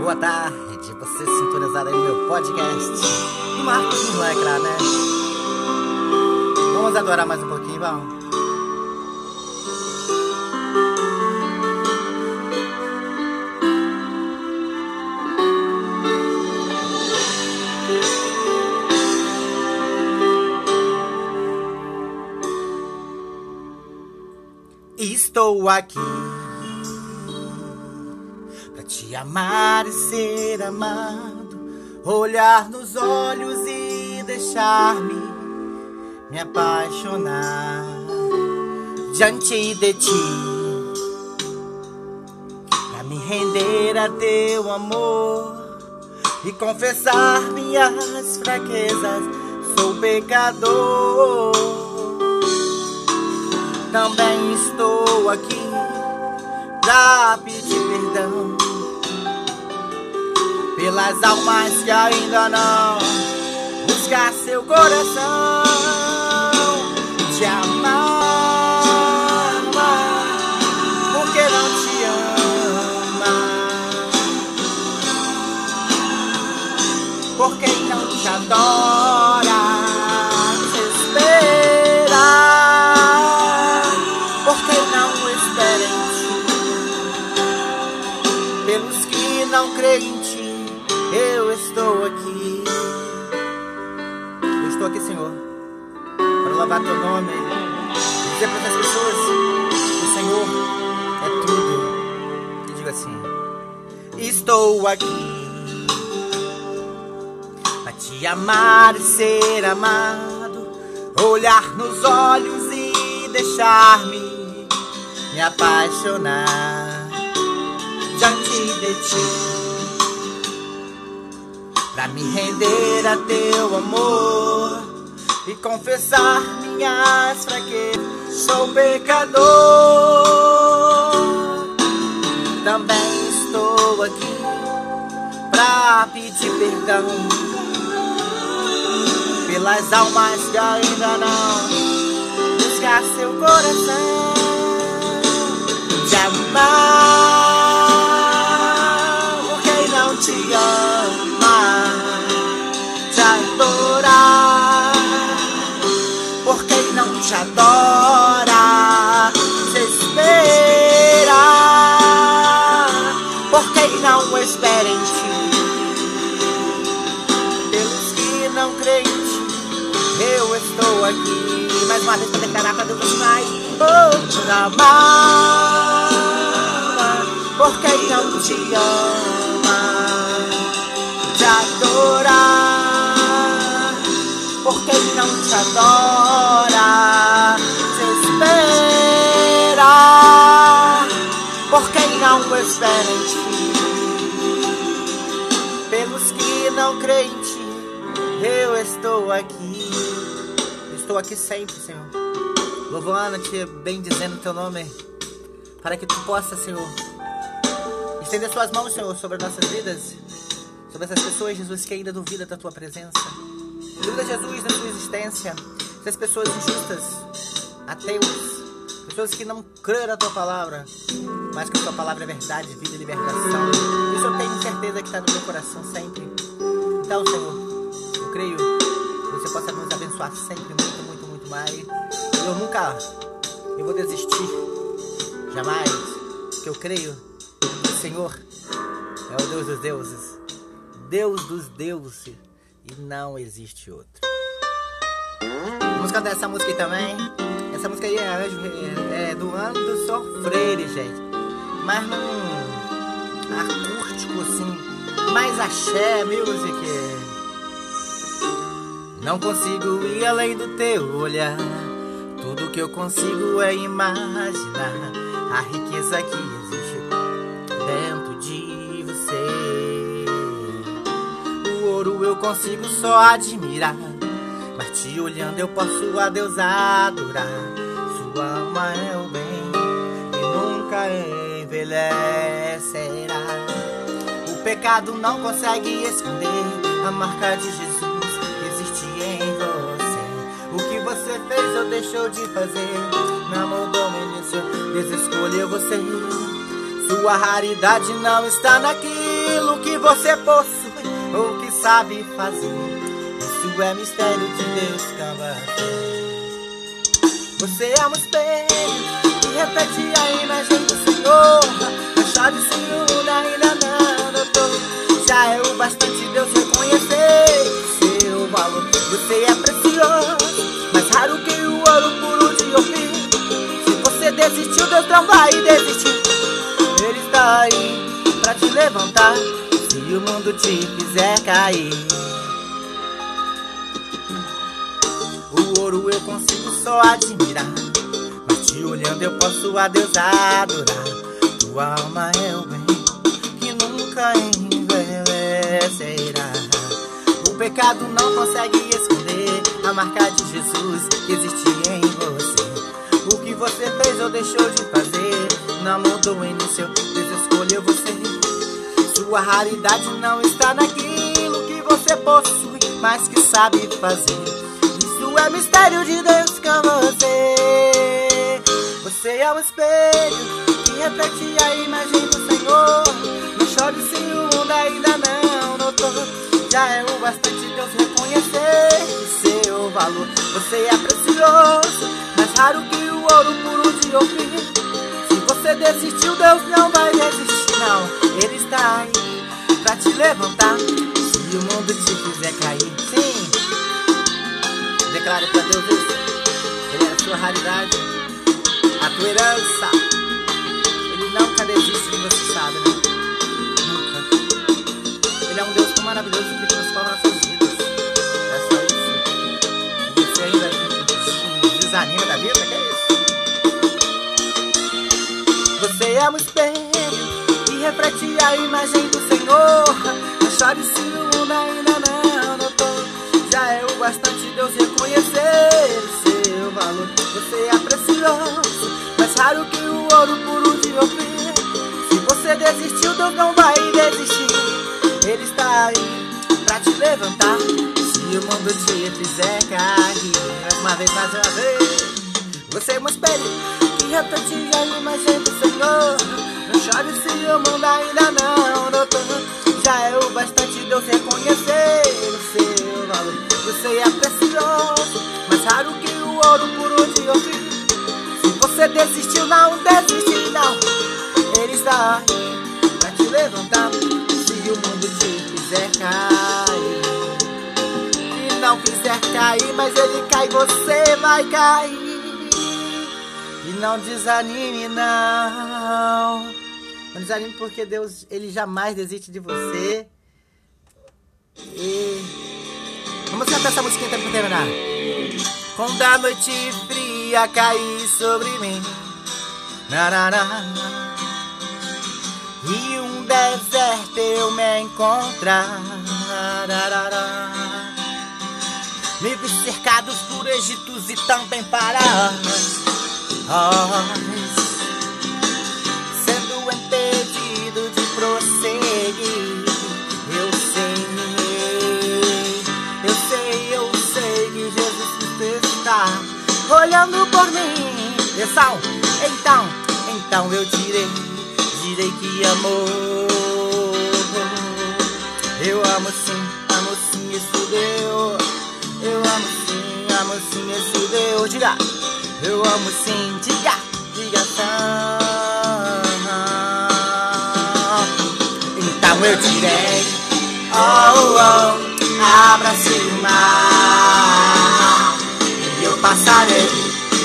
Boa tarde, você sintonizado aí no meu podcast. E Marcos é claro, né? Vamos adorar mais um pouquinho, vamos? Estou aqui te amar e ser amado, olhar nos olhos e deixar-me me apaixonar diante de ti, pra me render a teu amor e confessar minhas fraquezas. Sou pecador também estou aqui pra pedir perdão pelas almas que ainda não buscar seu coração te amar, porque não te ama, porque não te adora, louvar teu nome, dizer para essas pessoas que o Senhor é tudo. E diga assim: Estou aqui para te amar e ser amado, olhar nos olhos e deixar-me me apaixonar diante de ti. Pra me render a teu amor e confessar minhas fraquezas. Sou pecador, também estou aqui pra pedir perdão pelas almas que ainda não buscar seu coração. Por quem não espera em ti, pelos que não creem em ti, eu estou aqui. Mais uma vez para declarar para Deus mais, oh, te amar, por quem não te ama, te adorar. Por quem não te adora, te espera, por quem não espera em ti, não creem em ti, eu estou aqui, estou aqui sempre, Senhor, louvando-te, bendizendo teu nome, para que tu possa, Senhor, estender suas mãos, Senhor, sobre nossas vidas, sobre essas pessoas, Jesus, que ainda duvidam da tua presença. Duvida Jesus da sua existência. Essas pessoas injustas, ateus, pessoas que não creem na tua palavra, mas que a tua palavra é verdade, vida e libertação. Isso eu tenho certeza que está no meu coração sempre. Então, Senhor, eu creio que você possa nos abençoar sempre, muito, muito, muito mais. E eu nunca eu vou desistir, jamais, que eu creio que o Senhor é o Deus dos deuses, Deus dos deuses e não existe outro. Vamos cantar essa música aí também. Essa música aí é, é, é do ano do Sofrer, gente. Mas num acústico assim, mais axé, music. Não consigo ir além do teu olhar. Tudo que eu consigo é imaginar a riqueza que existe dentro de você. O ouro eu consigo só admirar. Mas te olhando eu posso a Deus adorar. Sua alma é o bem e nunca envelhecerá. Pecado não consegue esconder a marca de Jesus existe em você. O que você fez ou deixou de fazer, não mudou início, Deus escolheu você. Sua raridade não está naquilo que você possui ou que sabe fazer. Isso é mistério de Deus, cavalo. Você é um espelho que reflete a imagem do Senhor. Não chore se ainda não bastante Deus reconhecer seu valor. Você é precioso, mais raro que o ouro puro de ouvir. Se você desistiu, Deus não vai desistir. Ele está aí pra te levantar. Se o mundo te fizer cair. O ouro eu consigo só admirar. Mas te olhando eu posso a Deus adorar. Tua alma é o bem que nunca O pecado não consegue esconder a marca de Jesus que existe em você. O que você fez ou deixou de fazer não mudou o início. Deus escolheu você. Sua raridade não está naquilo que você possui, mas que sabe fazer é mistério de Deus com você. Você é um espelho que o ouro puro de ouvir. Se você desistiu, Deus não vai desistir, não. Ele está aí pra te levantar. Se o mundo te fizer cair, sim. Declare pra Deus isso. Ele é a sua raridade, a tua herança. Ele nunca desiste de você, sabe, né? Nunca. Ele é um Deus tão maravilhoso que transforma nossas vidas. É só isso. Você ainda desanima da vida? Que é isso? É um espelho que reflete a imagem do Senhor. Não chore se o mundo ainda não notou. Já é o bastante Deus reconhecer seu valor. Você é precioso, mais raro que o ouro puro de ouvir. Se você desistiu, Deus não vai desistir. Ele está aí pra te levantar. Se o mundo te fizer cair, mais uma vez, mais uma vez. Você é um espelho que reflete a imagem do Senhor. Não chore se o mundo ainda não notou. Já é o bastante Deus reconhecer o seu valor. Você é precioso, mais raro que o ouro puro de ouvir. Se você desistiu, não desiste, não. Ele está aí pra te levantar. Se o mundo te quiser cair, e não quiser cair, mas ele cai, você vai cair. Não desanime, não. Não desanime porque Deus, ele jamais desiste de você. E Vamos cantar essa musiquinha pra terminar. Quando a noite fria cair sobre mim narará, E um deserto eu me encontrar Me vi cercados por Egitos e também Sendo impedido de prosseguir Eu sei está olhando por mim. Pessoal, então, então eu direi, direi que amor. Eu amo sim, amo sim, isso deu. Eu amo sim, amo sim, isso deu. Diga, eu amo sim, diga, diga Então eu direi, oh, oh, abra-se o mar passarei,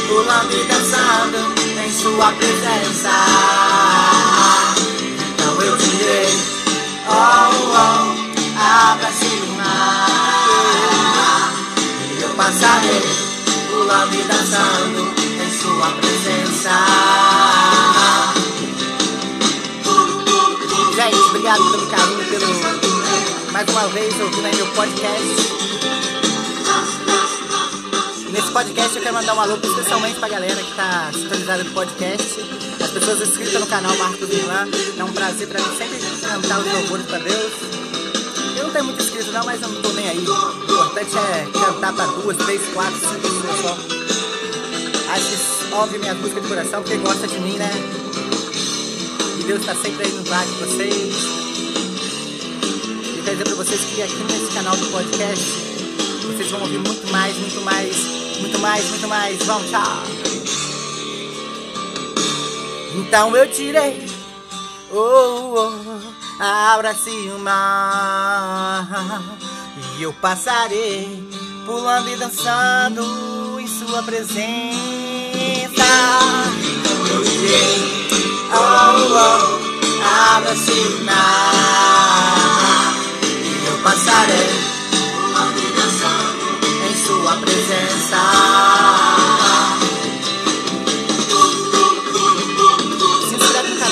pulando e dançando em sua presença. Então eu direi, oh, oh, abra-se o mar. E eu passarei, pulando e dançando obrigado pelo carinho, pelo mais uma vez ouvindo aí meu podcast. Nesse podcast eu quero mandar um alô especialmente pra galera que tá sintonizada no podcast, as pessoas inscritas no canal Marcos Milan. É um prazer pra mim sempre cantar os louvores pra Deus. Eu não tenho muito inscrito não, mas eu não tô nem aí. O importante é cantar pra duas, três, quatro, cinco pessoas só. Acho que ouve minha música de coração porque gosta de mim, né? E Deus tá sempre aí no lado de vocês. Dizer pra vocês que aqui nesse canal do podcast vocês vão ouvir muito mais, muito mais, muito mais, muito mais. Vamos, tchau! Então eu tirei, oh, oh, abra-se o mar e eu passarei pulando e dançando em sua presença. Eu tirei, oh, oh, abra-se o mar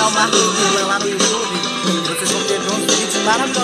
canal Marcos Vila lá no YouTube. Vocês vão ter um vídeo maravilhoso.